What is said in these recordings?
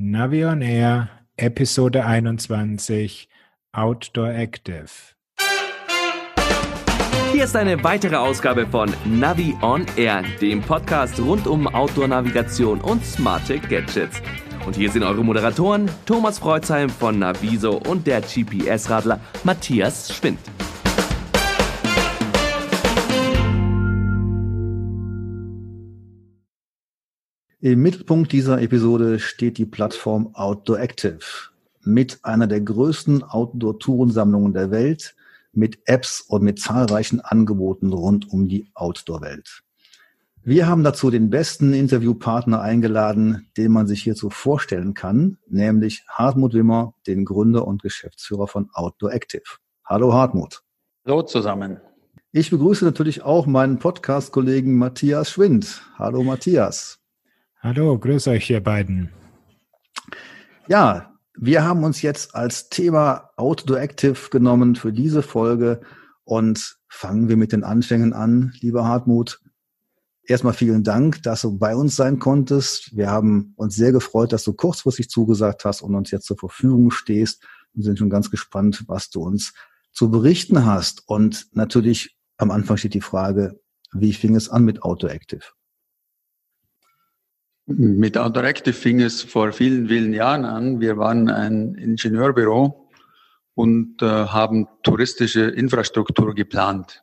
Navi on Air, Episode 21, Outdoor Active. Hier ist eine weitere Ausgabe von Navi on Air, dem Podcast rund um Outdoor-Navigation und smarte Gadgets. Und hier sind eure Moderatoren Thomas Freuzheim von Naviso und der GPS-Radler Matthias Schwind. Im Mittelpunkt dieser Episode steht die Plattform Outdoor Active mit einer der größten Outdoor-Tourensammlungen der Welt, mit Apps und mit zahlreichen Angeboten rund um die Outdoor-Welt. Wir haben dazu den besten Interviewpartner eingeladen, den man sich hierzu vorstellen kann, nämlich Hartmut Wimmer, den Gründer und Geschäftsführer von Outdoor Active. Hallo Hartmut. Hallo zusammen. Ich begrüße natürlich auch meinen Podcast-Kollegen Matthias Schwind. Hallo Matthias. Hallo, grüß euch ihr beiden. Ja, wir haben uns jetzt als Thema Outdoor Active genommen für diese Folge und fangen wir mit den Anfängen an, lieber Hartmut. Erstmal vielen Dank, dass du bei uns sein konntest. Wir haben uns sehr gefreut, dass du kurzfristig zugesagt hast und uns jetzt zur Verfügung stehst und sind schon ganz gespannt, was du uns zu berichten hast. Und natürlich am Anfang steht die Frage, wie fing es an mit Outdoor Active? Mit Autorective fing es vor vielen, vielen Jahren an. Wir waren ein Ingenieurbüro und äh, haben touristische Infrastruktur geplant.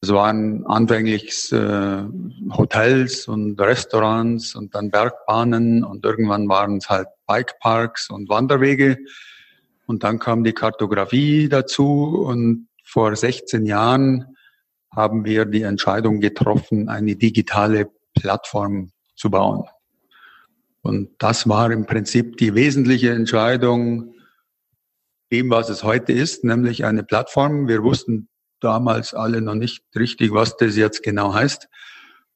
Es waren anfänglich äh, Hotels und Restaurants und dann Bergbahnen und irgendwann waren es halt Bikeparks und Wanderwege. Und dann kam die Kartografie dazu und vor 16 Jahren haben wir die Entscheidung getroffen, eine digitale Plattform zu bauen. Und das war im Prinzip die wesentliche Entscheidung dem, was es heute ist, nämlich eine Plattform. Wir wussten damals alle noch nicht richtig, was das jetzt genau heißt.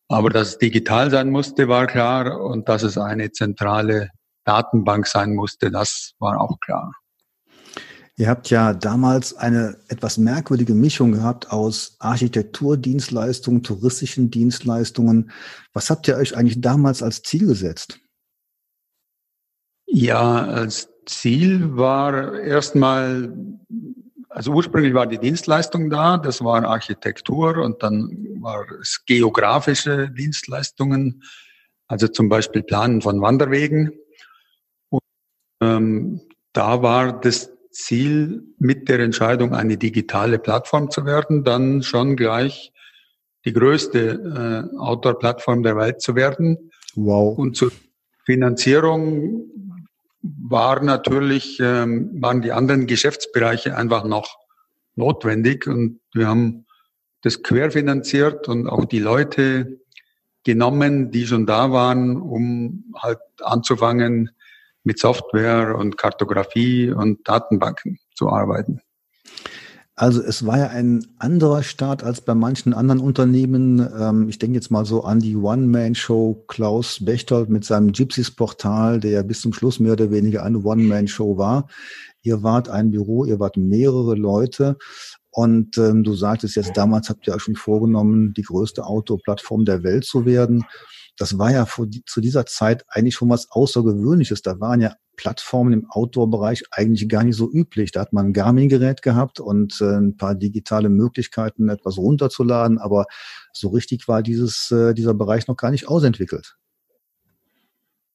Aber dass es digital sein musste, war klar. Und dass es eine zentrale Datenbank sein musste, das war auch klar. Ihr habt ja damals eine etwas merkwürdige Mischung gehabt aus Architekturdienstleistungen, touristischen Dienstleistungen. Was habt ihr euch eigentlich damals als Ziel gesetzt? Ja, als Ziel war erstmal, also ursprünglich war die Dienstleistung da, das war Architektur und dann war es geografische Dienstleistungen, also zum Beispiel Planen von Wanderwegen. Und, ähm, da war das Ziel, mit der Entscheidung eine digitale Plattform zu werden, dann schon gleich die größte äh, Outdoor-Plattform der Welt zu werden. Wow. Und zur Finanzierung war natürlich, ähm, waren die anderen Geschäftsbereiche einfach noch notwendig und wir haben das querfinanziert und auch die Leute genommen, die schon da waren, um halt anzufangen, mit Software und Kartografie und Datenbanken zu arbeiten. Also es war ja ein anderer Start als bei manchen anderen Unternehmen. Ähm, ich denke jetzt mal so an die One-Man-Show Klaus Bechtold mit seinem Gypsies-Portal, der ja bis zum Schluss mehr oder weniger eine One-Man-Show war. Ihr wart ein Büro, ihr wart mehrere Leute und ähm, du sagtest jetzt, damals habt ihr euch schon vorgenommen, die größte Auto-Plattform der Welt zu werden das war ja vor, zu dieser Zeit eigentlich schon was Außergewöhnliches. Da waren ja Plattformen im Outdoor-Bereich eigentlich gar nicht so üblich. Da hat man ein Garmin-Gerät gehabt und äh, ein paar digitale Möglichkeiten, etwas runterzuladen, aber so richtig war dieses, äh, dieser Bereich noch gar nicht ausentwickelt.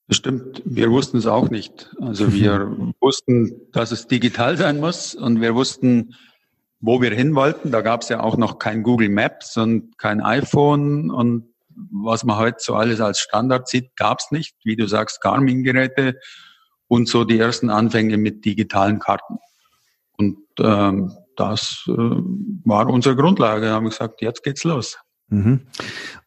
Stimmt, wir wussten es auch nicht. Also wir wussten, dass es digital sein muss und wir wussten, wo wir hin wollten. Da gab es ja auch noch kein Google Maps und kein iPhone und was man heute so alles als Standard sieht, gab es nicht. Wie du sagst, Garmin-Geräte und so die ersten Anfänge mit digitalen Karten. Und ähm, das äh, war unsere Grundlage. Da haben wir gesagt, jetzt geht's los. Mhm.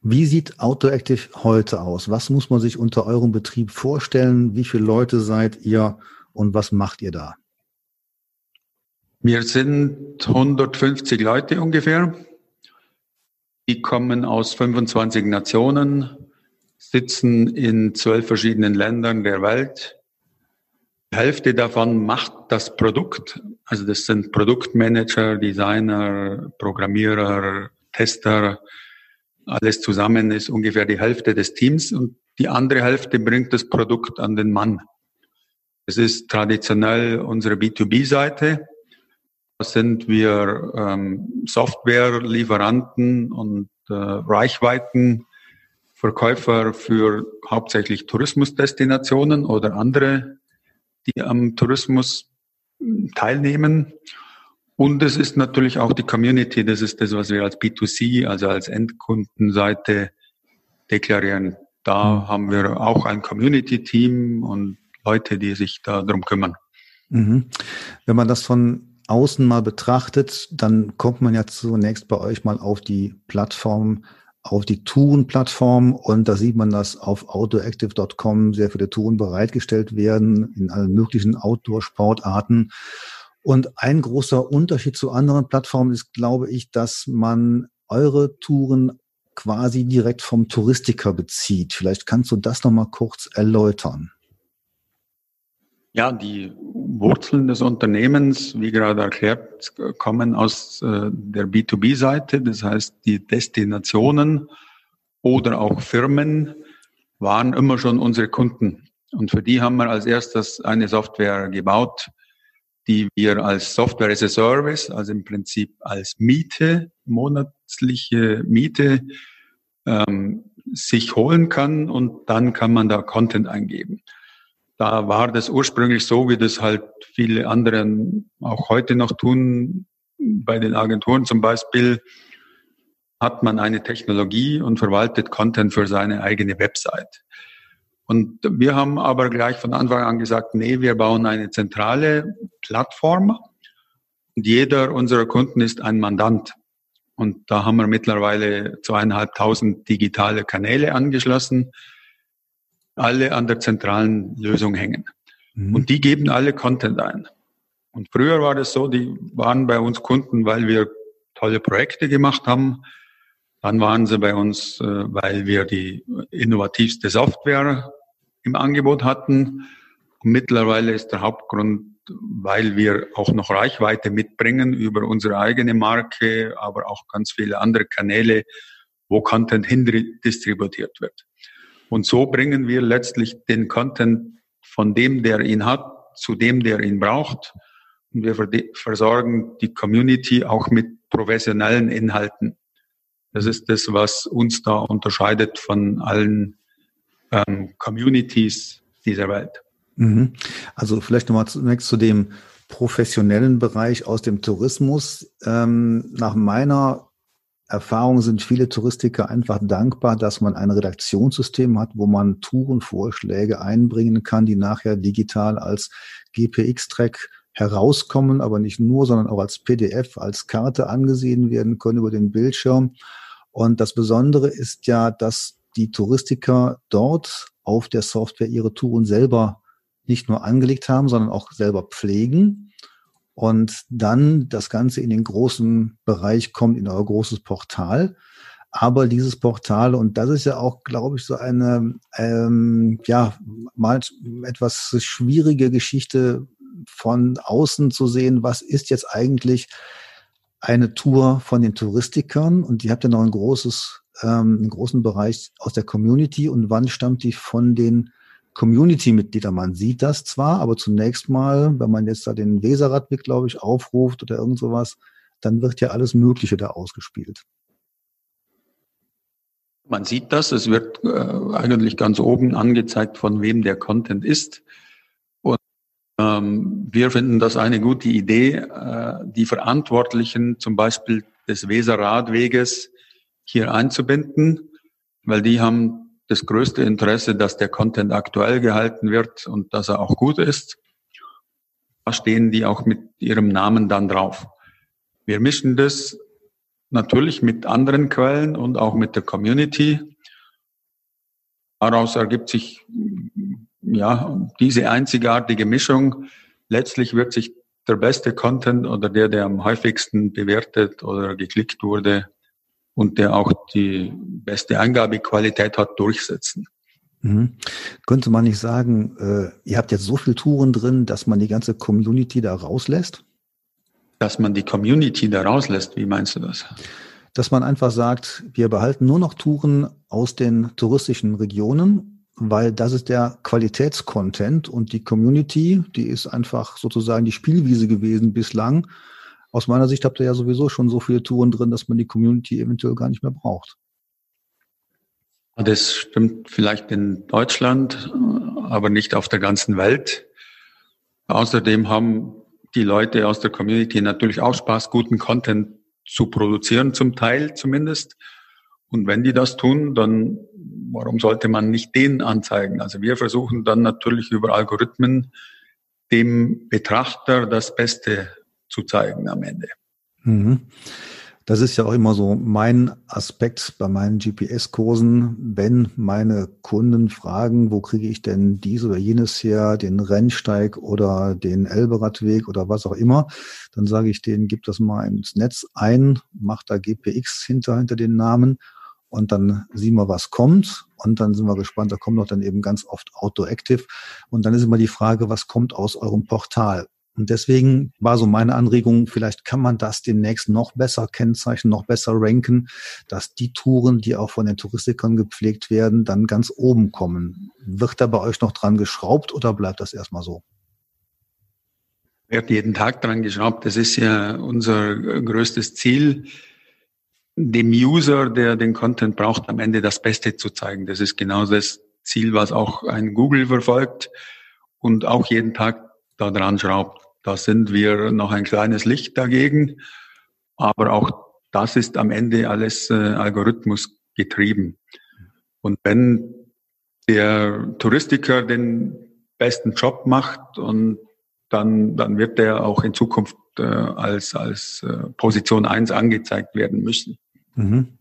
Wie sieht AutoActive heute aus? Was muss man sich unter eurem Betrieb vorstellen? Wie viele Leute seid ihr und was macht ihr da? Wir sind 150 Leute ungefähr. Die kommen aus 25 Nationen, sitzen in zwölf verschiedenen Ländern der Welt. Die Hälfte davon macht das Produkt. Also das sind Produktmanager, Designer, Programmierer, Tester. Alles zusammen ist ungefähr die Hälfte des Teams und die andere Hälfte bringt das Produkt an den Mann. Es ist traditionell unsere B2B-Seite. Sind wir ähm, Softwarelieferanten und äh, Reichweitenverkäufer für hauptsächlich Tourismusdestinationen oder andere, die am Tourismus hm, teilnehmen. Und es ist natürlich auch die Community, das ist das, was wir als B2C, also als Endkundenseite deklarieren. Da mhm. haben wir auch ein Community-Team und Leute, die sich darum kümmern. Mhm. Wenn man das von außen mal betrachtet, dann kommt man ja zunächst bei euch mal auf die Plattform, auf die Touren-Plattform und da sieht man, dass auf outdooractive.com sehr viele Touren bereitgestellt werden in allen möglichen Outdoor-Sportarten. Und ein großer Unterschied zu anderen Plattformen ist, glaube ich, dass man eure Touren quasi direkt vom Touristiker bezieht. Vielleicht kannst du das nochmal kurz erläutern. Ja, die Wurzeln des Unternehmens, wie gerade erklärt, kommen aus äh, der B2B-Seite. Das heißt, die Destinationen oder auch Firmen waren immer schon unsere Kunden. Und für die haben wir als erstes eine Software gebaut, die wir als Software as a Service, also im Prinzip als Miete, monatliche Miete, ähm, sich holen kann und dann kann man da Content eingeben. Da war das ursprünglich so, wie das halt viele anderen auch heute noch tun. Bei den Agenturen zum Beispiel hat man eine Technologie und verwaltet Content für seine eigene Website. Und wir haben aber gleich von Anfang an gesagt, nee, wir bauen eine zentrale Plattform und jeder unserer Kunden ist ein Mandant. Und da haben wir mittlerweile zweieinhalbtausend digitale Kanäle angeschlossen alle an der zentralen Lösung hängen. Mhm. Und die geben alle Content ein. Und früher war das so, die waren bei uns Kunden, weil wir tolle Projekte gemacht haben. Dann waren sie bei uns, äh, weil wir die innovativste Software im Angebot hatten. Und mittlerweile ist der Hauptgrund, weil wir auch noch Reichweite mitbringen über unsere eigene Marke, aber auch ganz viele andere Kanäle, wo Content hindistributiert wird. Und so bringen wir letztlich den Content von dem, der ihn hat, zu dem, der ihn braucht. Und wir versorgen die Community auch mit professionellen Inhalten. Das ist das, was uns da unterscheidet von allen ähm, Communities dieser Welt. Mhm. Also vielleicht nochmal zunächst zu dem professionellen Bereich aus dem Tourismus. Ähm, nach meiner Erfahrung sind viele Touristiker einfach dankbar, dass man ein Redaktionssystem hat, wo man Tourenvorschläge einbringen kann, die nachher digital als GPX-Track herauskommen, aber nicht nur, sondern auch als PDF, als Karte angesehen werden können über den Bildschirm. Und das Besondere ist ja, dass die Touristiker dort auf der Software ihre Touren selber nicht nur angelegt haben, sondern auch selber pflegen und dann das Ganze in den großen Bereich kommt, in euer großes Portal. Aber dieses Portal, und das ist ja auch, glaube ich, so eine, ähm, ja, mal etwas schwierige Geschichte von außen zu sehen, was ist jetzt eigentlich eine Tour von den Touristikern? Und die habt ja noch ein großes, ähm, einen großen Bereich aus der Community. Und wann stammt die von den Community-Mitglieder. Man sieht das zwar, aber zunächst mal, wenn man jetzt da den Weserradweg, glaube ich, aufruft oder irgend sowas, dann wird ja alles Mögliche da ausgespielt. Man sieht das, es wird äh, eigentlich ganz oben angezeigt, von wem der Content ist. Und ähm, wir finden das eine gute Idee, äh, die Verantwortlichen zum Beispiel des Weserradweges hier einzubinden, weil die haben das größte Interesse, dass der Content aktuell gehalten wird und dass er auch gut ist. Da stehen die auch mit ihrem Namen dann drauf. Wir mischen das natürlich mit anderen Quellen und auch mit der Community. Daraus ergibt sich ja diese einzigartige Mischung. Letztlich wird sich der beste Content oder der, der am häufigsten bewertet oder geklickt wurde, und der auch die beste Eingabequalität hat, durchsetzen. Mhm. Könnte man nicht sagen, äh, ihr habt jetzt so viele Touren drin, dass man die ganze Community da rauslässt? Dass man die Community da rauslässt, wie meinst du das? Dass man einfach sagt, wir behalten nur noch Touren aus den touristischen Regionen weil das ist der Qualitätscontent und die Community, die ist einfach sozusagen die Spielwiese gewesen bislang. Aus meiner Sicht habt ihr ja sowieso schon so viele Touren drin, dass man die Community eventuell gar nicht mehr braucht. Das stimmt vielleicht in Deutschland, aber nicht auf der ganzen Welt. Außerdem haben die Leute aus der Community natürlich auch Spaß, guten Content zu produzieren, zum Teil zumindest. Und wenn die das tun, dann warum sollte man nicht den anzeigen? Also wir versuchen dann natürlich über Algorithmen dem Betrachter das Beste zu zeigen am Ende. Mhm. Das ist ja auch immer so mein Aspekt bei meinen GPS-Kursen. Wenn meine Kunden fragen, wo kriege ich denn dies oder jenes her, den Rennsteig oder den Elberadweg oder was auch immer, dann sage ich denen, gib das mal ins Netz ein, mach da GPX hinter, hinter den Namen und dann sehen wir, was kommt. Und dann sind wir gespannt, da kommt noch dann eben ganz oft Outdoor Active. Und dann ist immer die Frage, was kommt aus eurem Portal? Und deswegen war so meine Anregung, vielleicht kann man das demnächst noch besser kennzeichnen, noch besser ranken, dass die Touren, die auch von den Touristikern gepflegt werden, dann ganz oben kommen. Wird da bei euch noch dran geschraubt oder bleibt das erstmal so? Wird jeden Tag dran geschraubt. Das ist ja unser größtes Ziel, dem User, der den Content braucht, am Ende das Beste zu zeigen. Das ist genau das Ziel, was auch ein Google verfolgt und auch jeden Tag daran schraubt. Da sind wir noch ein kleines Licht dagegen. Aber auch das ist am Ende alles äh, Algorithmus getrieben. Und wenn der Touristiker den besten Job macht und dann, dann wird der auch in Zukunft äh, als, als äh, Position eins angezeigt werden müssen. Mhm.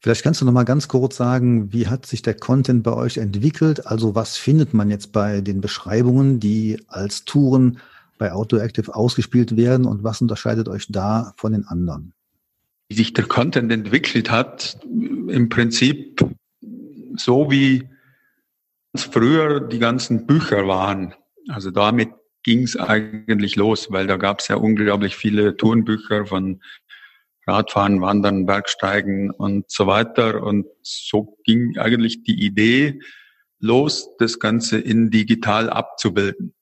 Vielleicht kannst du noch mal ganz kurz sagen, wie hat sich der Content bei euch entwickelt? Also was findet man jetzt bei den Beschreibungen, die als Touren bei Autoactive ausgespielt werden und was unterscheidet euch da von den anderen? Wie sich der Content entwickelt hat, im Prinzip so wie früher die ganzen Bücher waren. Also damit ging es eigentlich los, weil da gab es ja unglaublich viele Tourenbücher von Radfahren, Wandern, Bergsteigen und so weiter. Und so ging eigentlich die Idee los, das Ganze in digital abzubilden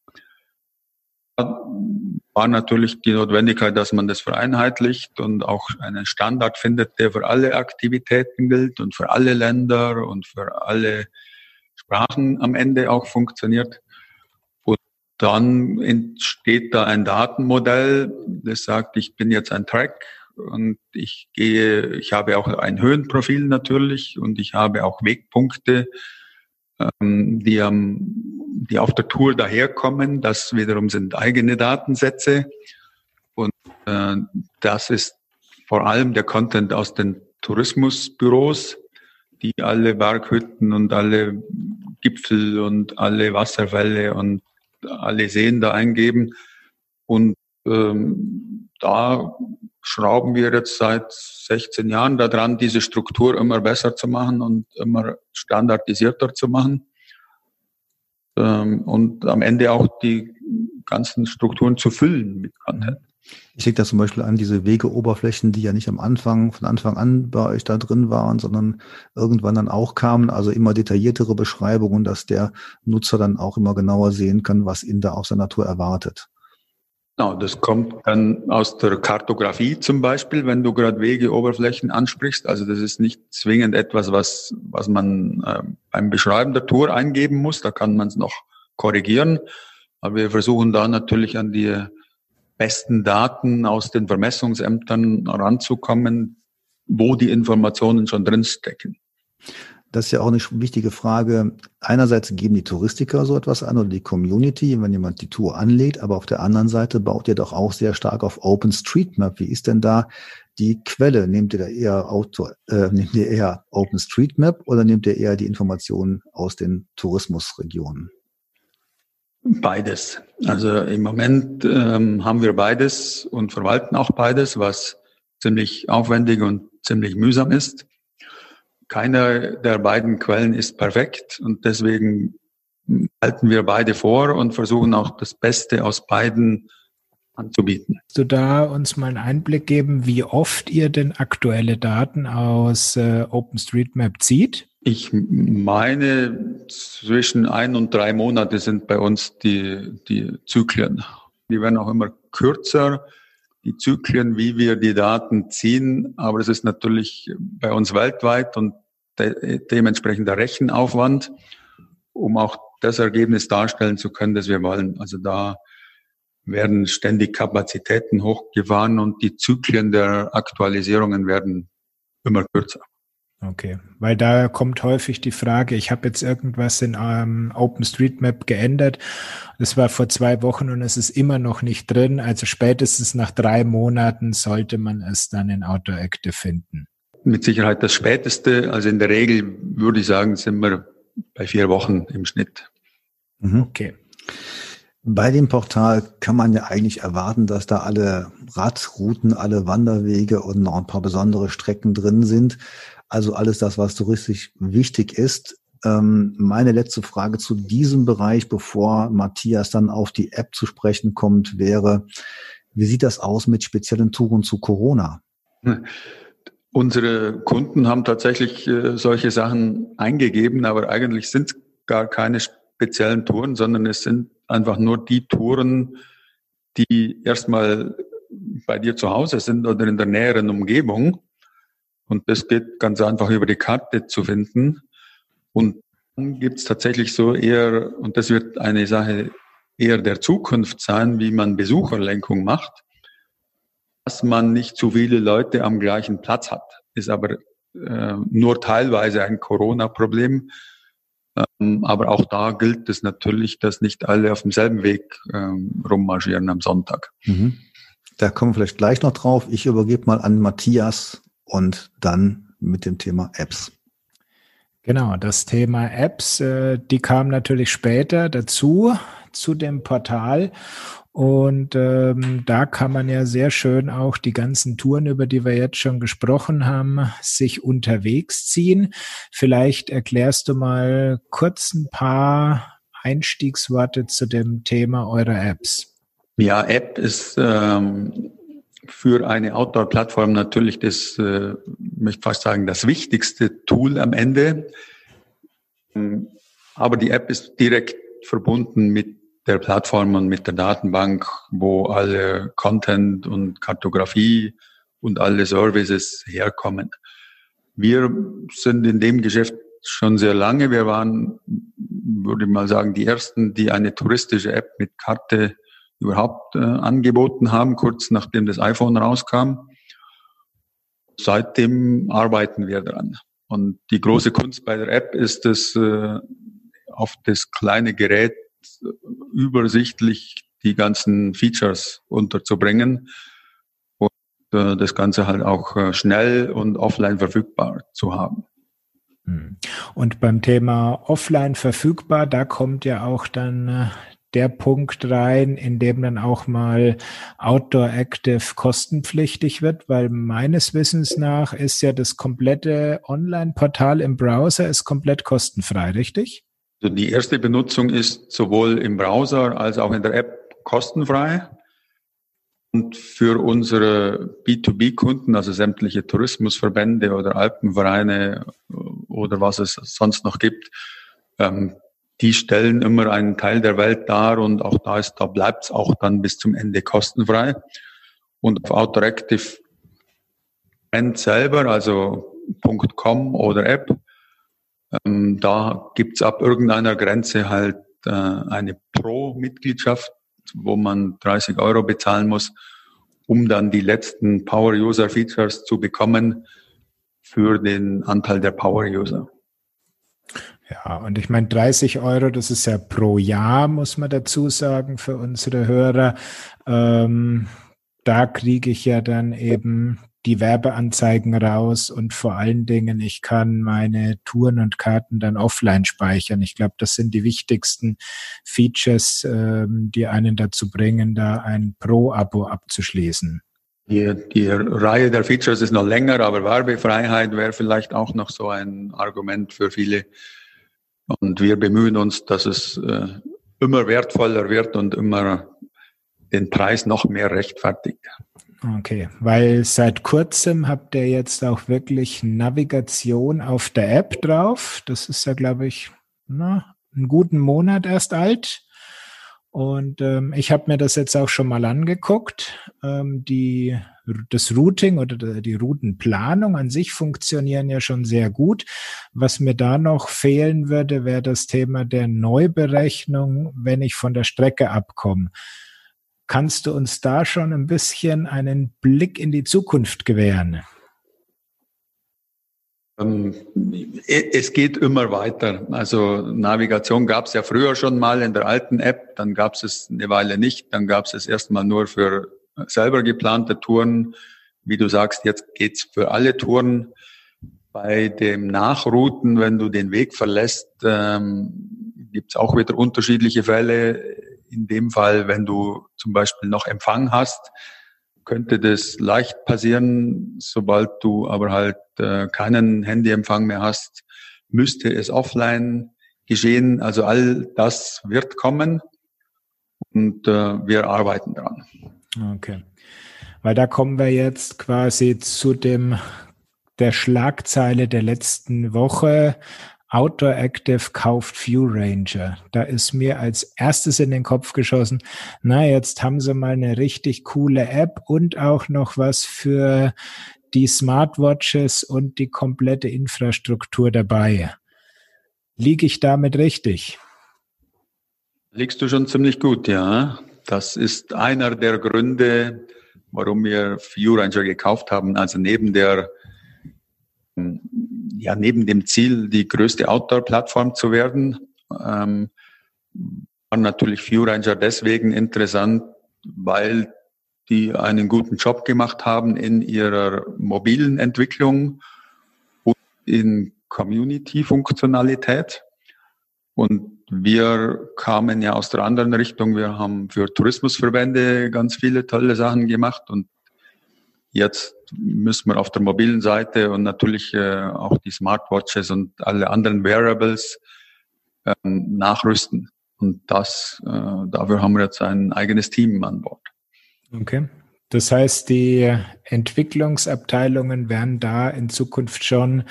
war natürlich die Notwendigkeit, dass man das vereinheitlicht und auch einen Standard findet, der für alle Aktivitäten gilt und für alle Länder und für alle Sprachen am Ende auch funktioniert. Und dann entsteht da ein Datenmodell, das sagt, ich bin jetzt ein Track und ich gehe, ich habe auch ein Höhenprofil natürlich und ich habe auch Wegpunkte, ähm, die, am, die auf der Tour daherkommen. Das wiederum sind eigene Datensätze. Und äh, das ist vor allem der Content aus den Tourismusbüros, die alle Berghütten und alle Gipfel und alle Wasserfälle und alle Seen da eingeben. Und ähm, da schrauben wir jetzt seit 16 Jahren daran, diese Struktur immer besser zu machen und immer standardisierter zu machen. Ähm, und am Ende auch die ganzen Strukturen zu füllen mit Content. Ich denke da zum Beispiel an diese Wegeoberflächen, die ja nicht am Anfang, von Anfang an bei euch da drin waren, sondern irgendwann dann auch kamen, also immer detailliertere Beschreibungen, dass der Nutzer dann auch immer genauer sehen kann, was ihn da auf seiner Tour erwartet. Genau, das kommt dann aus der Kartografie zum Beispiel, wenn du gerade Wegeoberflächen ansprichst. Also das ist nicht zwingend etwas, was, was man äh, beim Beschreiben der Tour eingeben muss. Da kann man es noch korrigieren. Aber wir versuchen da natürlich an die besten Daten aus den Vermessungsämtern ranzukommen, wo die Informationen schon drinstecken. Das ist ja auch eine wichtige Frage. Einerseits geben die Touristiker so etwas an oder die Community, wenn jemand die Tour anlegt, aber auf der anderen Seite baut ihr doch auch sehr stark auf OpenStreetMap. Wie ist denn da die Quelle? Nehmt ihr da eher Auto, äh, nehmt ihr eher OpenStreetMap oder nehmt ihr eher die Informationen aus den Tourismusregionen? Beides. Also im Moment ähm, haben wir beides und verwalten auch beides, was ziemlich aufwendig und ziemlich mühsam ist. Keiner der beiden Quellen ist perfekt und deswegen halten wir beide vor und versuchen auch das Beste aus beiden anzubieten. Du da uns mal einen Einblick geben, wie oft ihr denn aktuelle Daten aus äh, OpenStreetMap zieht? Ich meine, zwischen ein und drei Monate sind bei uns die, die Zyklen. Die werden auch immer kürzer, die Zyklen, wie wir die Daten ziehen. Aber es ist natürlich bei uns weltweit und de dementsprechend der Rechenaufwand, um auch das Ergebnis darstellen zu können, das wir wollen. Also da werden ständig Kapazitäten hochgefahren und die Zyklen der Aktualisierungen werden immer kürzer. Okay, weil da kommt häufig die Frage, ich habe jetzt irgendwas in ähm, OpenStreetMap geändert. Das war vor zwei Wochen und es ist immer noch nicht drin. Also spätestens nach drei Monaten sollte man es dann in AutoActive finden. Mit Sicherheit das Späteste. Also in der Regel würde ich sagen, sind wir bei vier Wochen im Schnitt. Mhm. Okay. Bei dem Portal kann man ja eigentlich erwarten, dass da alle Radrouten, alle Wanderwege und noch ein paar besondere Strecken drin sind. Also alles das, was touristisch wichtig ist. Ähm, meine letzte Frage zu diesem Bereich, bevor Matthias dann auf die App zu sprechen kommt, wäre, wie sieht das aus mit speziellen Touren zu Corona? Unsere Kunden haben tatsächlich äh, solche Sachen eingegeben, aber eigentlich sind es gar keine speziellen Touren, sondern es sind einfach nur die Touren, die erstmal bei dir zu Hause sind oder in der näheren Umgebung. Und das geht ganz einfach über die Karte zu finden. Und dann gibt es tatsächlich so eher, und das wird eine Sache eher der Zukunft sein, wie man Besucherlenkung macht, dass man nicht zu viele Leute am gleichen Platz hat. Ist aber äh, nur teilweise ein Corona-Problem. Ähm, aber auch da gilt es natürlich, dass nicht alle auf demselben Weg ähm, rummarschieren am Sonntag. Mhm. Da kommen wir vielleicht gleich noch drauf. Ich übergebe mal an Matthias und dann mit dem Thema Apps. Genau, das Thema Apps, äh, die kam natürlich später dazu zu dem Portal und ähm, da kann man ja sehr schön auch die ganzen Touren, über die wir jetzt schon gesprochen haben, sich unterwegs ziehen. Vielleicht erklärst du mal kurz ein paar Einstiegsworte zu dem Thema eurer Apps. Ja, App ist ähm, für eine Outdoor-Plattform natürlich das, äh, möchte fast sagen, das wichtigste Tool am Ende. Aber die App ist direkt verbunden mit der Plattform und mit der Datenbank, wo alle Content und Kartografie und alle Services herkommen. Wir sind in dem Geschäft schon sehr lange. Wir waren, würde ich mal sagen, die ersten, die eine touristische App mit Karte überhaupt äh, angeboten haben, kurz nachdem das iPhone rauskam. Seitdem arbeiten wir dran. Und die große Kunst bei der App ist es, äh, auf das kleine Gerät übersichtlich die ganzen Features unterzubringen und äh, das Ganze halt auch äh, schnell und offline verfügbar zu haben. Hm. Und beim Thema offline verfügbar, da kommt ja auch dann äh, der Punkt rein, in dem dann auch mal Outdoor Active kostenpflichtig wird, weil meines Wissens nach ist ja das komplette Online-Portal im Browser ist komplett kostenfrei, richtig? Also die erste Benutzung ist sowohl im Browser als auch in der App kostenfrei. Und für unsere B2B-Kunden, also sämtliche Tourismusverbände oder Alpenvereine oder was es sonst noch gibt, ähm, die stellen immer einen Teil der Welt dar und auch da ist, da bleibt es auch dann bis zum Ende kostenfrei. Und auf Autoractive selber, also .com oder App, ähm, da gibt's ab irgendeiner Grenze halt äh, eine Pro-Mitgliedschaft, wo man 30 Euro bezahlen muss, um dann die letzten Power-User-Features zu bekommen für den Anteil der Power-User. Ja, und ich meine, 30 Euro, das ist ja pro Jahr, muss man dazu sagen, für unsere Hörer. Ähm, da kriege ich ja dann eben die Werbeanzeigen raus und vor allen Dingen, ich kann meine Touren und Karten dann offline speichern. Ich glaube, das sind die wichtigsten Features, ähm, die einen dazu bringen, da ein Pro-Abo abzuschließen. Die, die Reihe der Features ist noch länger, aber Werbefreiheit wäre vielleicht auch noch so ein Argument für viele. Und wir bemühen uns, dass es äh, immer wertvoller wird und immer den Preis noch mehr rechtfertigt. Okay, weil seit kurzem habt ihr jetzt auch wirklich Navigation auf der App drauf. Das ist ja, glaube ich, na, einen guten Monat erst alt. Und ähm, ich habe mir das jetzt auch schon mal angeguckt. Ähm, die, das Routing oder die Routenplanung an sich funktionieren ja schon sehr gut. Was mir da noch fehlen würde, wäre das Thema der Neuberechnung, wenn ich von der Strecke abkomme. Kannst du uns da schon ein bisschen einen Blick in die Zukunft gewähren? Ähm, es geht immer weiter. Also Navigation gab es ja früher schon mal in der alten App, dann gab es es eine Weile nicht, dann gab es es erstmal nur für selber geplante Touren. Wie du sagst, jetzt geht's für alle Touren. Bei dem Nachrouten, wenn du den Weg verlässt, ähm, gibt es auch wieder unterschiedliche Fälle. In dem Fall, wenn du zum Beispiel noch Empfang hast, könnte das leicht passieren. Sobald du aber halt äh, keinen Handyempfang mehr hast, müsste es offline geschehen. Also all das wird kommen und äh, wir arbeiten dran. Okay. Weil da kommen wir jetzt quasi zu dem der Schlagzeile der letzten Woche. Outdoor Active kauft View Ranger. Da ist mir als erstes in den Kopf geschossen, na, jetzt haben sie mal eine richtig coole App und auch noch was für die Smartwatches und die komplette Infrastruktur dabei. Liege ich damit richtig? Liegst du schon ziemlich gut, ja. Das ist einer der Gründe, warum wir View Ranger gekauft haben. Also neben der ja neben dem Ziel, die größte Outdoor-Plattform zu werden, ähm, war natürlich View Ranger deswegen interessant, weil die einen guten Job gemacht haben in ihrer mobilen Entwicklung und in Community-Funktionalität. Und wir kamen ja aus der anderen Richtung. Wir haben für Tourismusverbände ganz viele tolle Sachen gemacht und Jetzt müssen wir auf der mobilen Seite und natürlich äh, auch die Smartwatches und alle anderen Wearables ähm, nachrüsten. Und das, äh, dafür haben wir jetzt ein eigenes Team an Bord. Okay. Das heißt, die Entwicklungsabteilungen werden da in Zukunft schon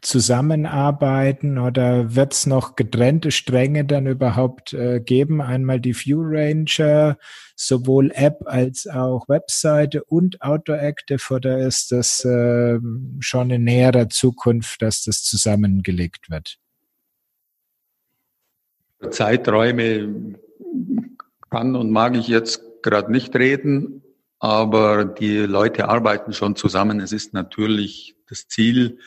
zusammenarbeiten oder wird es noch getrennte Stränge dann überhaupt äh, geben? Einmal die View Ranger, sowohl App als auch Webseite und Outdoor Active oder ist das äh, schon in näherer Zukunft, dass das zusammengelegt wird? Zeiträume kann und mag ich jetzt gerade nicht reden, aber die Leute arbeiten schon zusammen. Es ist natürlich das Ziel,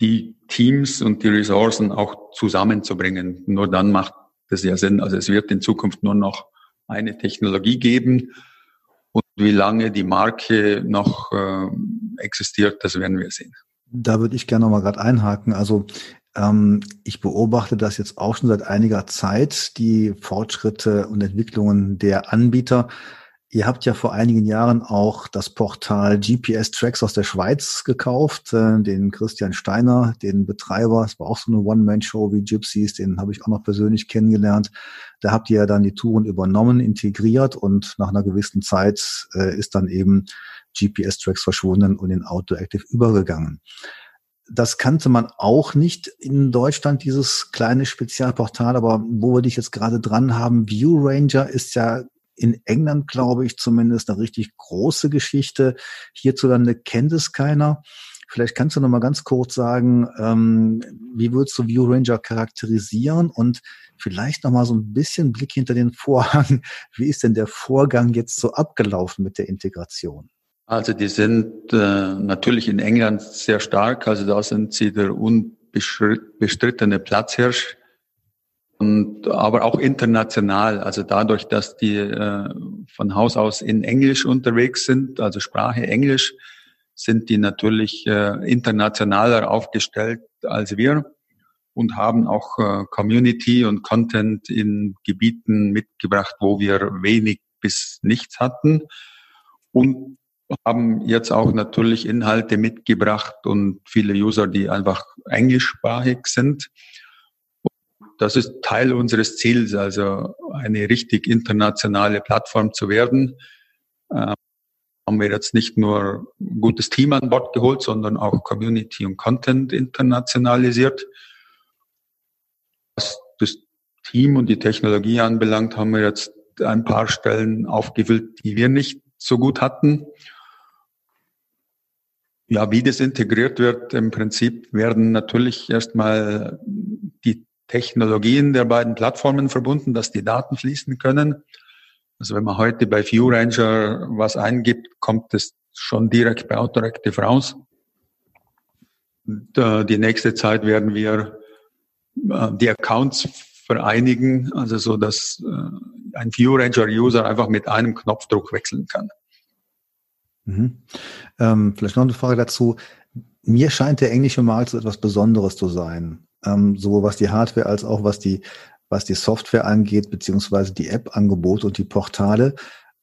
die Teams und die Ressourcen auch zusammenzubringen. Nur dann macht das ja Sinn. Also es wird in Zukunft nur noch eine Technologie geben. Und wie lange die Marke noch äh, existiert, das werden wir sehen. Da würde ich gerne noch mal gerade einhaken. Also ähm, ich beobachte das jetzt auch schon seit einiger Zeit, die Fortschritte und Entwicklungen der Anbieter. Ihr habt ja vor einigen Jahren auch das Portal GPS Tracks aus der Schweiz gekauft, äh, den Christian Steiner, den Betreiber. Es war auch so eine One-Man-Show wie Gypsies, den habe ich auch noch persönlich kennengelernt. Da habt ihr ja dann die Touren übernommen, integriert und nach einer gewissen Zeit äh, ist dann eben GPS Tracks verschwunden und in Auto Active übergegangen. Das kannte man auch nicht in Deutschland, dieses kleine Spezialportal, aber wo wir dich jetzt gerade dran haben, View Ranger ist ja in England, glaube ich, zumindest eine richtig große Geschichte. Hierzulande kennt es keiner. Vielleicht kannst du noch mal ganz kurz sagen, ähm, wie würdest du View Ranger charakterisieren und vielleicht noch mal so ein bisschen Blick hinter den Vorhang. Wie ist denn der Vorgang jetzt so abgelaufen mit der Integration? Also die sind äh, natürlich in England sehr stark. Also da sind sie der unbestrittene Platzhirsch und aber auch international. Also dadurch, dass die äh, von Haus aus in Englisch unterwegs sind, also Sprache Englisch, sind die natürlich äh, internationaler aufgestellt als wir und haben auch äh, Community und Content in Gebieten mitgebracht, wo wir wenig bis nichts hatten und haben jetzt auch natürlich Inhalte mitgebracht und viele User, die einfach englischsprachig sind das ist Teil unseres Ziels, also eine richtig internationale Plattform zu werden. Ähm, haben wir jetzt nicht nur ein gutes Team an Bord geholt, sondern auch Community und Content internationalisiert. Was das Team und die Technologie anbelangt, haben wir jetzt ein paar Stellen aufgefüllt, die wir nicht so gut hatten. Ja, wie das integriert wird, im Prinzip werden natürlich erstmal die Technologien der beiden Plattformen verbunden, dass die Daten fließen können. Also wenn man heute bei ViewRanger was eingibt, kommt es schon direkt bei Autorective raus. Und, äh, die nächste Zeit werden wir äh, die Accounts vereinigen, also so, dass äh, ein ViewRanger-User einfach mit einem Knopfdruck wechseln kann. Mhm. Ähm, vielleicht noch eine Frage dazu. Mir scheint der englische Markt so etwas Besonderes zu sein, ähm, sowohl was die Hardware als auch was die was die Software angeht, beziehungsweise die App-Angebote und die Portale.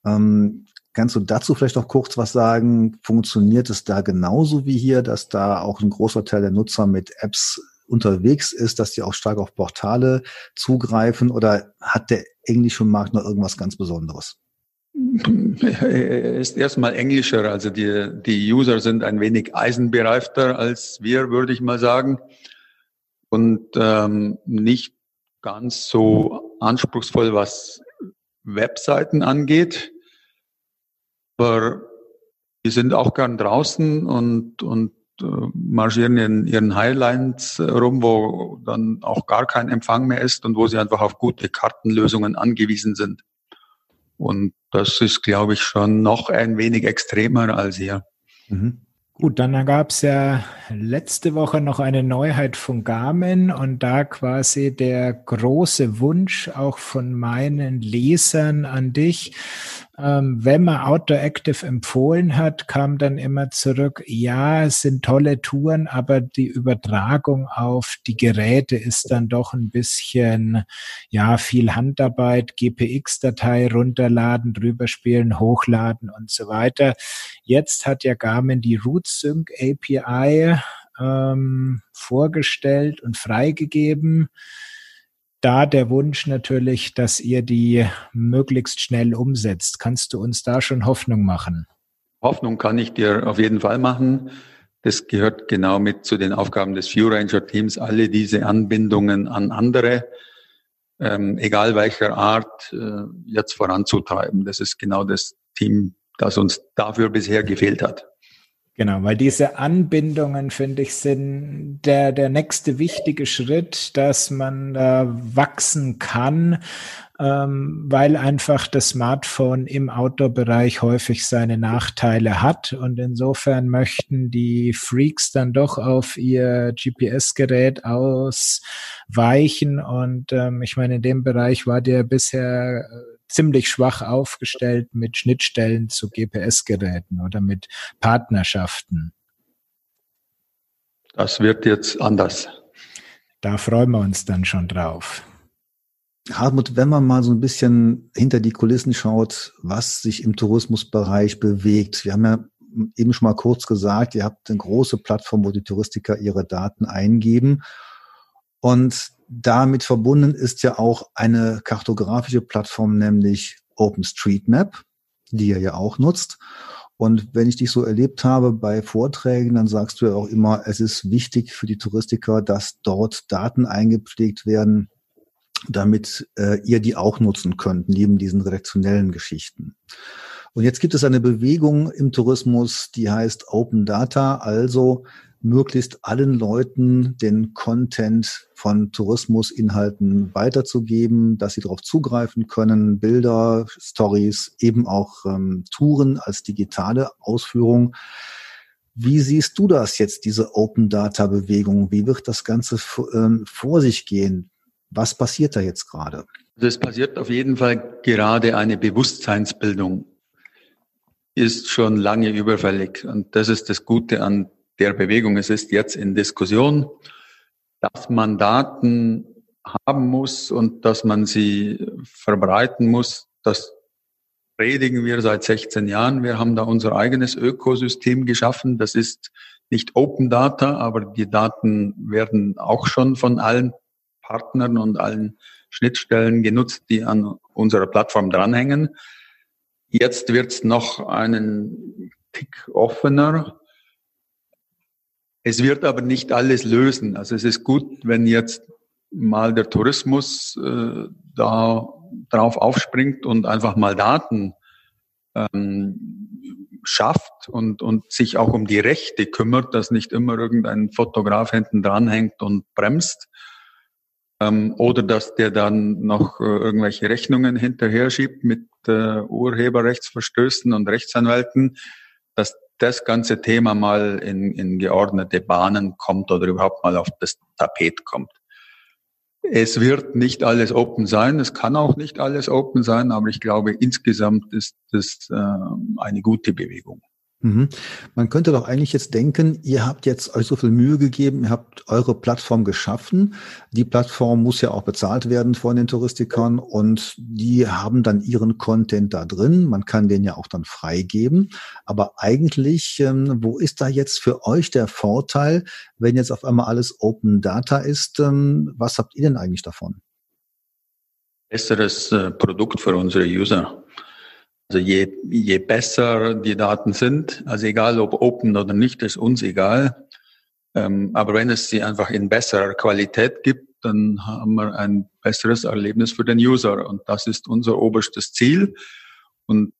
Ähm, kannst du dazu vielleicht noch kurz was sagen? Funktioniert es da genauso wie hier, dass da auch ein großer Teil der Nutzer mit Apps unterwegs ist, dass die auch stark auf Portale zugreifen oder hat der englische Markt noch irgendwas ganz Besonderes? Er ist erstmal englischer, also die, die User sind ein wenig eisenbereifter als wir, würde ich mal sagen. Und ähm, nicht ganz so anspruchsvoll, was Webseiten angeht. Aber die sind auch gern draußen und, und äh, marschieren in ihren Highlines rum, wo dann auch gar kein Empfang mehr ist und wo sie einfach auf gute Kartenlösungen angewiesen sind. Und das ist, glaube ich, schon noch ein wenig extremer als hier. Mhm. Gut, dann gab es ja letzte Woche noch eine Neuheit von Garmin und da quasi der große Wunsch auch von meinen Lesern an dich, ähm, wenn man Outdoor Active empfohlen hat, kam dann immer zurück, ja, es sind tolle Touren, aber die Übertragung auf die Geräte ist dann doch ein bisschen, ja, viel Handarbeit, GPX-Datei runterladen, drüber spielen, hochladen und so weiter. Jetzt hat ja Garmin die RootSync API ähm, vorgestellt und freigegeben da der Wunsch natürlich, dass ihr die möglichst schnell umsetzt. Kannst du uns da schon Hoffnung machen? Hoffnung kann ich dir auf jeden Fall machen. Das gehört genau mit zu den Aufgaben des View Ranger Teams, alle diese Anbindungen an andere, ähm, egal welcher Art, äh, jetzt voranzutreiben. Das ist genau das Team, das uns dafür bisher gefehlt hat. Genau, weil diese Anbindungen, finde ich, sind der, der nächste wichtige Schritt, dass man da wachsen kann, ähm, weil einfach das Smartphone im Outdoor-Bereich häufig seine Nachteile hat. Und insofern möchten die Freaks dann doch auf ihr GPS-Gerät ausweichen. Und ähm, ich meine, in dem Bereich war der bisher äh, ziemlich schwach aufgestellt mit Schnittstellen zu GPS-Geräten oder mit Partnerschaften. Das wird jetzt anders. Da freuen wir uns dann schon drauf. Hartmut, wenn man mal so ein bisschen hinter die Kulissen schaut, was sich im Tourismusbereich bewegt. Wir haben ja eben schon mal kurz gesagt, ihr habt eine große Plattform, wo die Touristiker ihre Daten eingeben. Und damit verbunden ist ja auch eine kartografische Plattform, nämlich OpenStreetMap, die ihr ja auch nutzt. Und wenn ich dich so erlebt habe bei Vorträgen, dann sagst du ja auch immer, es ist wichtig für die Touristiker, dass dort Daten eingepflegt werden, damit äh, ihr die auch nutzen könnt, neben diesen redaktionellen Geschichten. Und jetzt gibt es eine Bewegung im Tourismus, die heißt Open Data, also möglichst allen Leuten den Content von Tourismusinhalten weiterzugeben, dass sie darauf zugreifen können, Bilder, Stories, eben auch ähm, Touren als digitale Ausführung. Wie siehst du das jetzt, diese Open Data Bewegung? Wie wird das Ganze ähm, vor sich gehen? Was passiert da jetzt gerade? Also es passiert auf jeden Fall gerade eine Bewusstseinsbildung ist schon lange überfällig. Und das ist das Gute an der Bewegung. Es ist jetzt in Diskussion, dass man Daten haben muss und dass man sie verbreiten muss. Das predigen wir seit 16 Jahren. Wir haben da unser eigenes Ökosystem geschaffen. Das ist nicht Open Data, aber die Daten werden auch schon von allen Partnern und allen Schnittstellen genutzt, die an unserer Plattform dranhängen. Jetzt wird es noch einen Tick offener. Es wird aber nicht alles lösen. Also es ist gut, wenn jetzt mal der Tourismus äh, da drauf aufspringt und einfach mal Daten ähm, schafft und, und sich auch um die Rechte kümmert, dass nicht immer irgendein Fotograf hinten dranhängt und bremst. Ähm, oder dass der dann noch äh, irgendwelche Rechnungen hinterher schiebt mit äh, Urheberrechtsverstößen und Rechtsanwälten, dass das ganze Thema mal in, in geordnete Bahnen kommt oder überhaupt mal auf das Tapet kommt. Es wird nicht alles open sein, es kann auch nicht alles open sein, aber ich glaube, insgesamt ist das äh, eine gute Bewegung. Mhm. Man könnte doch eigentlich jetzt denken, ihr habt jetzt euch so viel Mühe gegeben, ihr habt eure Plattform geschaffen. Die Plattform muss ja auch bezahlt werden von den Touristikern und die haben dann ihren Content da drin. Man kann den ja auch dann freigeben. Aber eigentlich, ähm, wo ist da jetzt für euch der Vorteil, wenn jetzt auf einmal alles Open Data ist? Ähm, was habt ihr denn eigentlich davon? Besseres äh, Produkt für unsere User. Also je, je besser die Daten sind, also egal ob open oder nicht, ist uns egal. Ähm, aber wenn es sie einfach in besserer Qualität gibt, dann haben wir ein besseres Erlebnis für den User. Und das ist unser oberstes Ziel. Und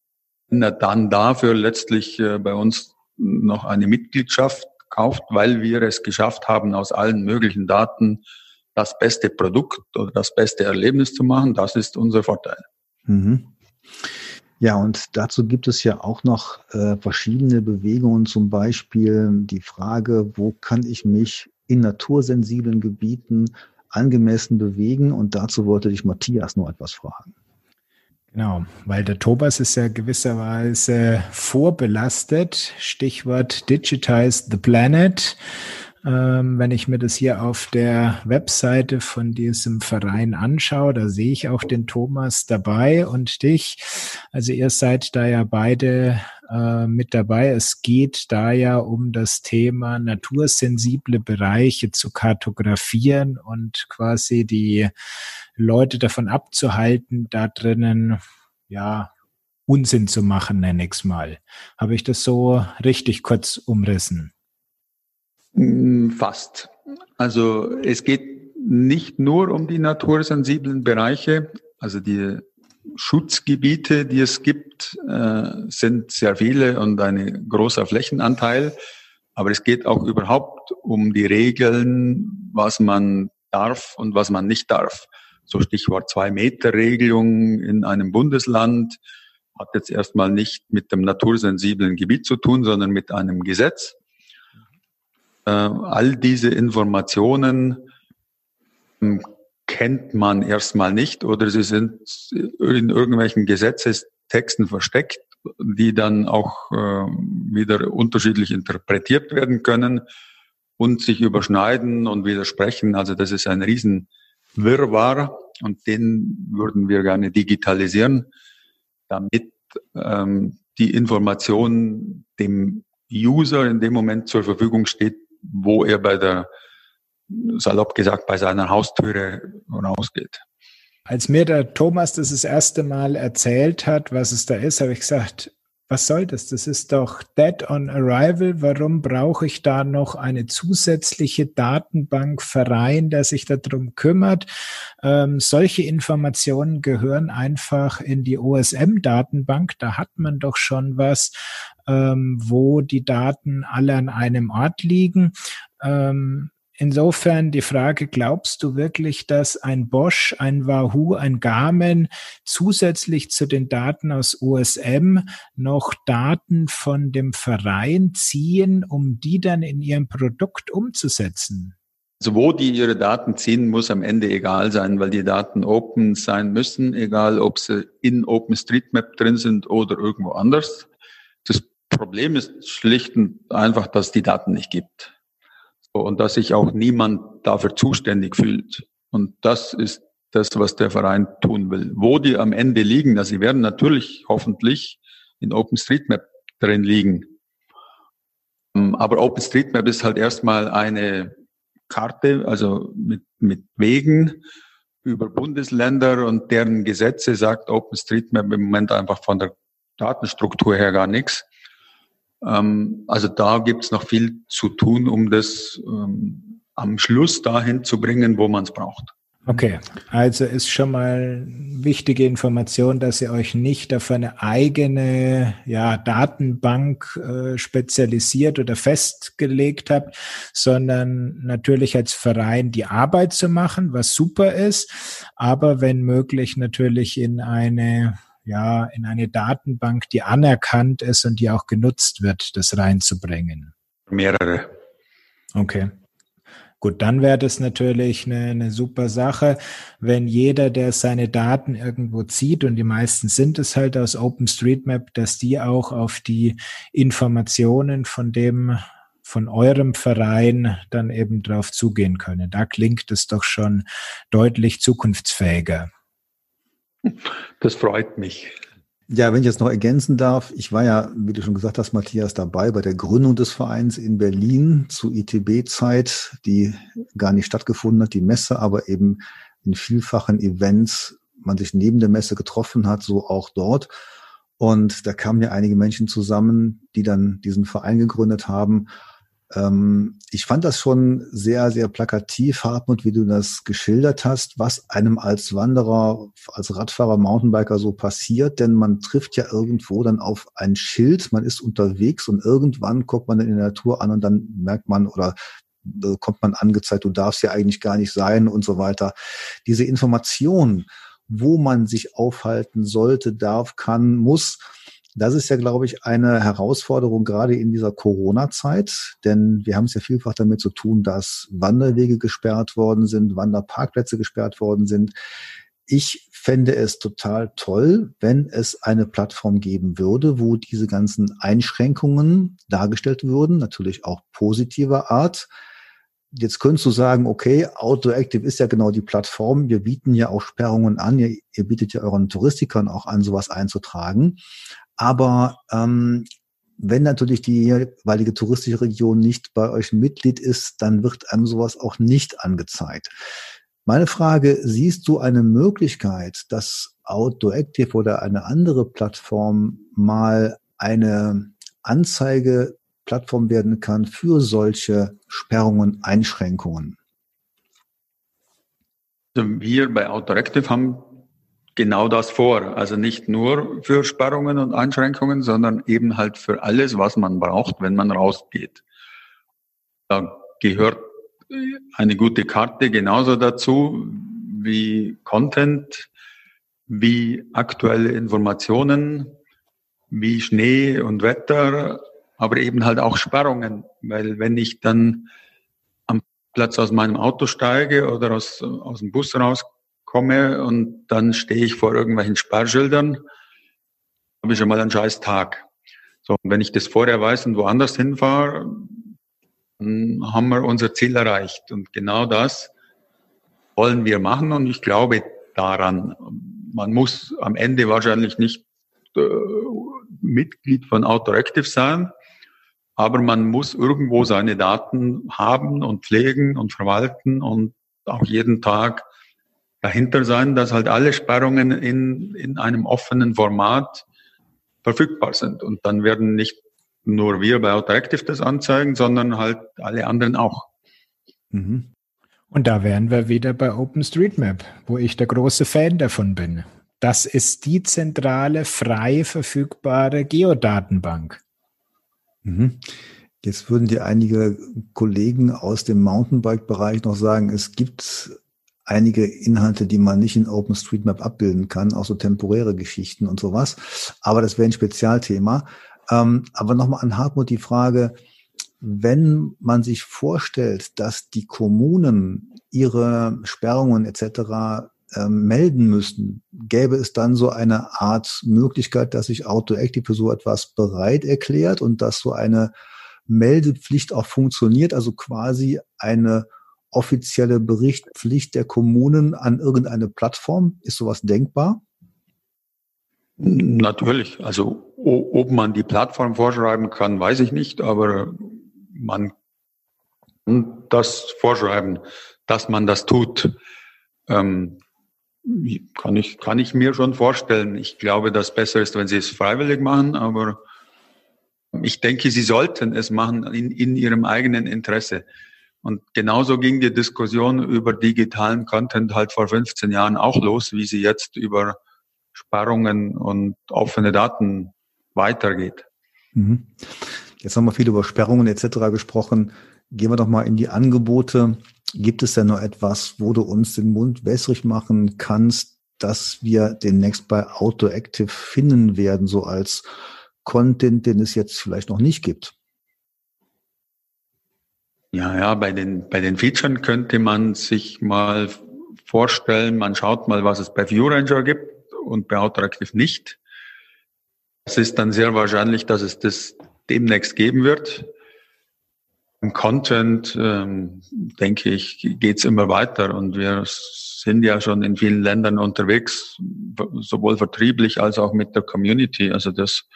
wenn er dann dafür letztlich äh, bei uns noch eine Mitgliedschaft kauft, weil wir es geschafft haben, aus allen möglichen Daten das beste Produkt oder das beste Erlebnis zu machen, das ist unser Vorteil. Mhm. Ja, und dazu gibt es ja auch noch äh, verschiedene Bewegungen, zum Beispiel die Frage, wo kann ich mich in natursensiblen Gebieten angemessen bewegen? Und dazu wollte ich Matthias noch etwas fragen. Genau, weil der Thomas ist ja gewisserweise vorbelastet. Stichwort Digitize the Planet. Ähm, wenn ich mir das hier auf der Webseite von diesem Verein anschaue, da sehe ich auch den Thomas dabei und dich. Also ihr seid da ja beide äh, mit dabei. Es geht da ja um das Thema natursensible Bereiche zu kartografieren und quasi die Leute davon abzuhalten, da drinnen ja Unsinn zu machen, nenne ich es mal. Habe ich das so richtig kurz umrissen? Mm, fast. Also es geht nicht nur um die natursensiblen Bereiche, also die Schutzgebiete, die es gibt, äh, sind sehr viele und ein großer Flächenanteil. Aber es geht auch überhaupt um die Regeln, was man darf und was man nicht darf. So Stichwort Zwei-Meter-Regelung in einem Bundesland hat jetzt erstmal nicht mit dem natursensiblen Gebiet zu tun, sondern mit einem Gesetz. Äh, all diese Informationen ähm, kennt man erstmal nicht oder sie sind in irgendwelchen Gesetzestexten versteckt, die dann auch äh, wieder unterschiedlich interpretiert werden können und sich überschneiden und widersprechen. Also das ist ein Riesenwirrwarr und den würden wir gerne digitalisieren, damit ähm, die Information dem User in dem Moment zur Verfügung steht, wo er bei der, salopp gesagt, bei seiner Haustüre rausgeht. Als mir der Thomas das das erste Mal erzählt hat, was es da ist, habe ich gesagt, was soll das? Das ist doch Dead on Arrival. Warum brauche ich da noch eine zusätzliche Datenbankverein, der sich darum kümmert? Ähm, solche Informationen gehören einfach in die OSM-Datenbank. Da hat man doch schon was ähm, wo die Daten alle an einem Ort liegen. Ähm, Insofern die Frage, glaubst du wirklich, dass ein Bosch, ein Wahoo, ein Garmin zusätzlich zu den Daten aus OSM noch Daten von dem Verein ziehen, um die dann in ihrem Produkt umzusetzen? Also wo die ihre Daten ziehen, muss am Ende egal sein, weil die Daten open sein müssen, egal ob sie in OpenStreetMap drin sind oder irgendwo anders. Problem ist schlicht und einfach, dass es die Daten nicht gibt. und dass sich auch niemand dafür zuständig fühlt. Und das ist das, was der Verein tun will. Wo die am Ende liegen, also sie werden natürlich hoffentlich in OpenStreetMap drin liegen. Ähm, aber OpenStreetMap ist halt erstmal eine Karte, also mit, mit Wegen über Bundesländer und deren Gesetze sagt OpenStreetMap im Moment einfach von der Datenstruktur her gar nichts. Ähm, also da gibt's noch viel zu tun, um das ähm, am Schluss dahin zu bringen, wo man es braucht. Okay, also ist schon mal wichtige Information, dass ihr euch nicht auf eine eigene ja, Datenbank äh, spezialisiert oder festgelegt habt, sondern natürlich als Verein die Arbeit zu machen, was super ist, aber wenn möglich natürlich in eine ja, in eine Datenbank, die anerkannt ist und die auch genutzt wird, das reinzubringen. Mehrere. Okay. Gut, dann wäre das natürlich eine, eine super Sache, wenn jeder, der seine Daten irgendwo zieht, und die meisten sind es halt aus OpenStreetMap, dass die auch auf die Informationen von dem, von eurem Verein dann eben drauf zugehen können. Da klingt es doch schon deutlich zukunftsfähiger. Das freut mich. Ja, wenn ich jetzt noch ergänzen darf, ich war ja, wie du schon gesagt hast, Matthias, dabei bei der Gründung des Vereins in Berlin zu ITB-Zeit, die gar nicht stattgefunden hat, die Messe, aber eben in vielfachen Events man sich neben der Messe getroffen hat, so auch dort. Und da kamen ja einige Menschen zusammen, die dann diesen Verein gegründet haben ähm, ich fand das schon sehr, sehr plakativ, Hartmut, wie du das geschildert hast, was einem als Wanderer, als Radfahrer, Mountainbiker so passiert, denn man trifft ja irgendwo dann auf ein Schild, man ist unterwegs und irgendwann guckt man in der Natur an und dann merkt man oder kommt man angezeigt, du darfst ja eigentlich gar nicht sein und so weiter. Diese Information, wo man sich aufhalten sollte, darf, kann, muss, das ist ja, glaube ich, eine Herausforderung gerade in dieser Corona-Zeit, denn wir haben es ja vielfach damit zu tun, dass Wanderwege gesperrt worden sind, Wanderparkplätze gesperrt worden sind. Ich fände es total toll, wenn es eine Plattform geben würde, wo diese ganzen Einschränkungen dargestellt würden, natürlich auch positiver Art. Jetzt könntest du sagen, okay, Autoactive ist ja genau die Plattform. Wir bieten ja auch Sperrungen an. Ihr, ihr bietet ja euren Touristikern auch an, sowas einzutragen. Aber ähm, wenn natürlich die jeweilige touristische Region nicht bei euch Mitglied ist, dann wird einem sowas auch nicht angezeigt. Meine Frage, siehst du eine Möglichkeit, dass Outdoor Active oder eine andere Plattform mal eine Anzeigeplattform werden kann für solche Sperrungen, Einschränkungen? Also wir bei Outdoor Active haben genau das vor. Also nicht nur für Sperrungen und Einschränkungen, sondern eben halt für alles, was man braucht, wenn man rausgeht. Da gehört eine gute Karte genauso dazu wie Content, wie aktuelle Informationen, wie Schnee und Wetter, aber eben halt auch Sperrungen, weil wenn ich dann am Platz aus meinem Auto steige oder aus, aus dem Bus raus komme und dann stehe ich vor irgendwelchen Sperrschildern, habe ich schon mal einen scheiß Tag. So, wenn ich das vorher weiß und woanders hinfahre, dann haben wir unser Ziel erreicht. Und genau das wollen wir machen und ich glaube daran. Man muss am Ende wahrscheinlich nicht äh, Mitglied von Autoactive sein, aber man muss irgendwo seine Daten haben und pflegen und verwalten und auch jeden Tag dahinter sein, dass halt alle Sperrungen in, in einem offenen Format verfügbar sind. Und dann werden nicht nur wir bei Autoactive das anzeigen, sondern halt alle anderen auch. Mhm. Und da wären wir wieder bei OpenStreetMap, wo ich der große Fan davon bin. Das ist die zentrale, frei verfügbare Geodatenbank. Mhm. Jetzt würden dir einige Kollegen aus dem Mountainbike-Bereich noch sagen, es gibt einige Inhalte, die man nicht in OpenStreetMap abbilden kann, auch so temporäre Geschichten und sowas. Aber das wäre ein Spezialthema. Ähm, aber nochmal an Hartmut die Frage, wenn man sich vorstellt, dass die Kommunen ihre Sperrungen etc. Ähm, melden müssten, gäbe es dann so eine Art Möglichkeit, dass sich AutoActive für so etwas bereit erklärt und dass so eine Meldepflicht auch funktioniert, also quasi eine offizielle Berichtspflicht der Kommunen an irgendeine Plattform? Ist sowas denkbar? Natürlich. Also ob man die Plattform vorschreiben kann, weiß ich nicht, aber man und das vorschreiben, dass man das tut. Ähm, kann ich, kann ich mir schon vorstellen. Ich glaube, dass besser ist, wenn sie es freiwillig machen, aber ich denke, sie sollten es machen in, in ihrem eigenen Interesse. Und genauso ging die Diskussion über digitalen Content halt vor 15 Jahren auch los, wie sie jetzt über Sperrungen und offene Daten weitergeht. Mhm. Jetzt haben wir viel über Sperrungen etc. gesprochen. Gehen wir doch mal in die Angebote. Gibt es denn noch etwas, wo du uns den Mund wässrig machen kannst, dass wir demnächst bei Autoactive finden werden, so als Content, den es jetzt vielleicht noch nicht gibt? Ja, ja, bei den, bei den Features könnte man sich mal vorstellen, man schaut mal, was es bei ViewRanger gibt und bei Autoactive nicht. Es ist dann sehr wahrscheinlich, dass es das demnächst geben wird. Im Content, ähm, denke ich, geht's immer weiter und wir sind ja schon in vielen Ländern unterwegs, sowohl vertrieblich als auch mit der Community. Also das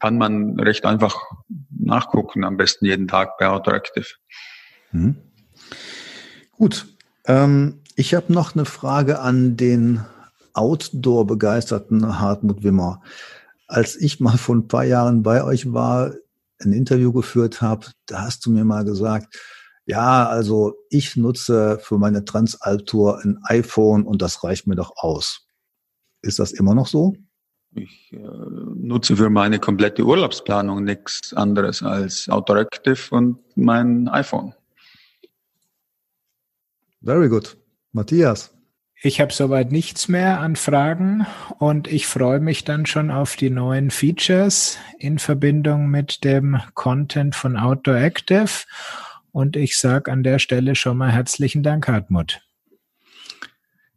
kann man recht einfach nachgucken, am besten jeden Tag bei Autoactive. Mhm. Gut. Ähm, ich habe noch eine Frage an den Outdoor-begeisterten Hartmut Wimmer. Als ich mal vor ein paar Jahren bei euch war, ein Interview geführt habe, da hast du mir mal gesagt, ja, also ich nutze für meine Transalp-Tour ein iPhone und das reicht mir doch aus. Ist das immer noch so? Ich äh, nutze für meine komplette Urlaubsplanung nichts anderes als Autoactive und mein iPhone. Very good. Matthias. Ich habe soweit nichts mehr an Fragen und ich freue mich dann schon auf die neuen Features in Verbindung mit dem Content von Outdoor Active. Und ich sage an der Stelle schon mal herzlichen Dank, Hartmut.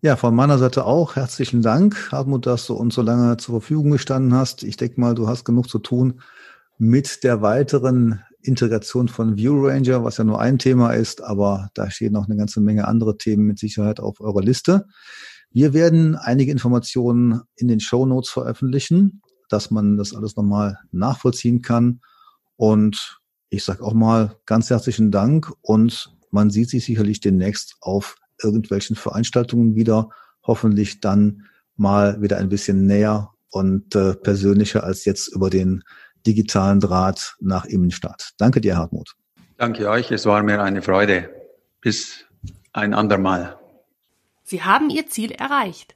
Ja, von meiner Seite auch herzlichen Dank, Hartmut, dass du uns so lange zur Verfügung gestanden hast. Ich denke mal, du hast genug zu tun mit der weiteren Integration von ViewRanger, was ja nur ein Thema ist, aber da stehen noch eine ganze Menge andere Themen mit Sicherheit auf eurer Liste. Wir werden einige Informationen in den Show Notes veröffentlichen, dass man das alles nochmal nachvollziehen kann. Und ich sage auch mal ganz herzlichen Dank und man sieht sich sicherlich demnächst auf irgendwelchen Veranstaltungen wieder, hoffentlich dann mal wieder ein bisschen näher und äh, persönlicher als jetzt über den digitalen Draht nach Immenstadt. Danke dir, Hartmut. Danke euch, es war mir eine Freude. Bis ein andermal. Sie haben Ihr Ziel erreicht.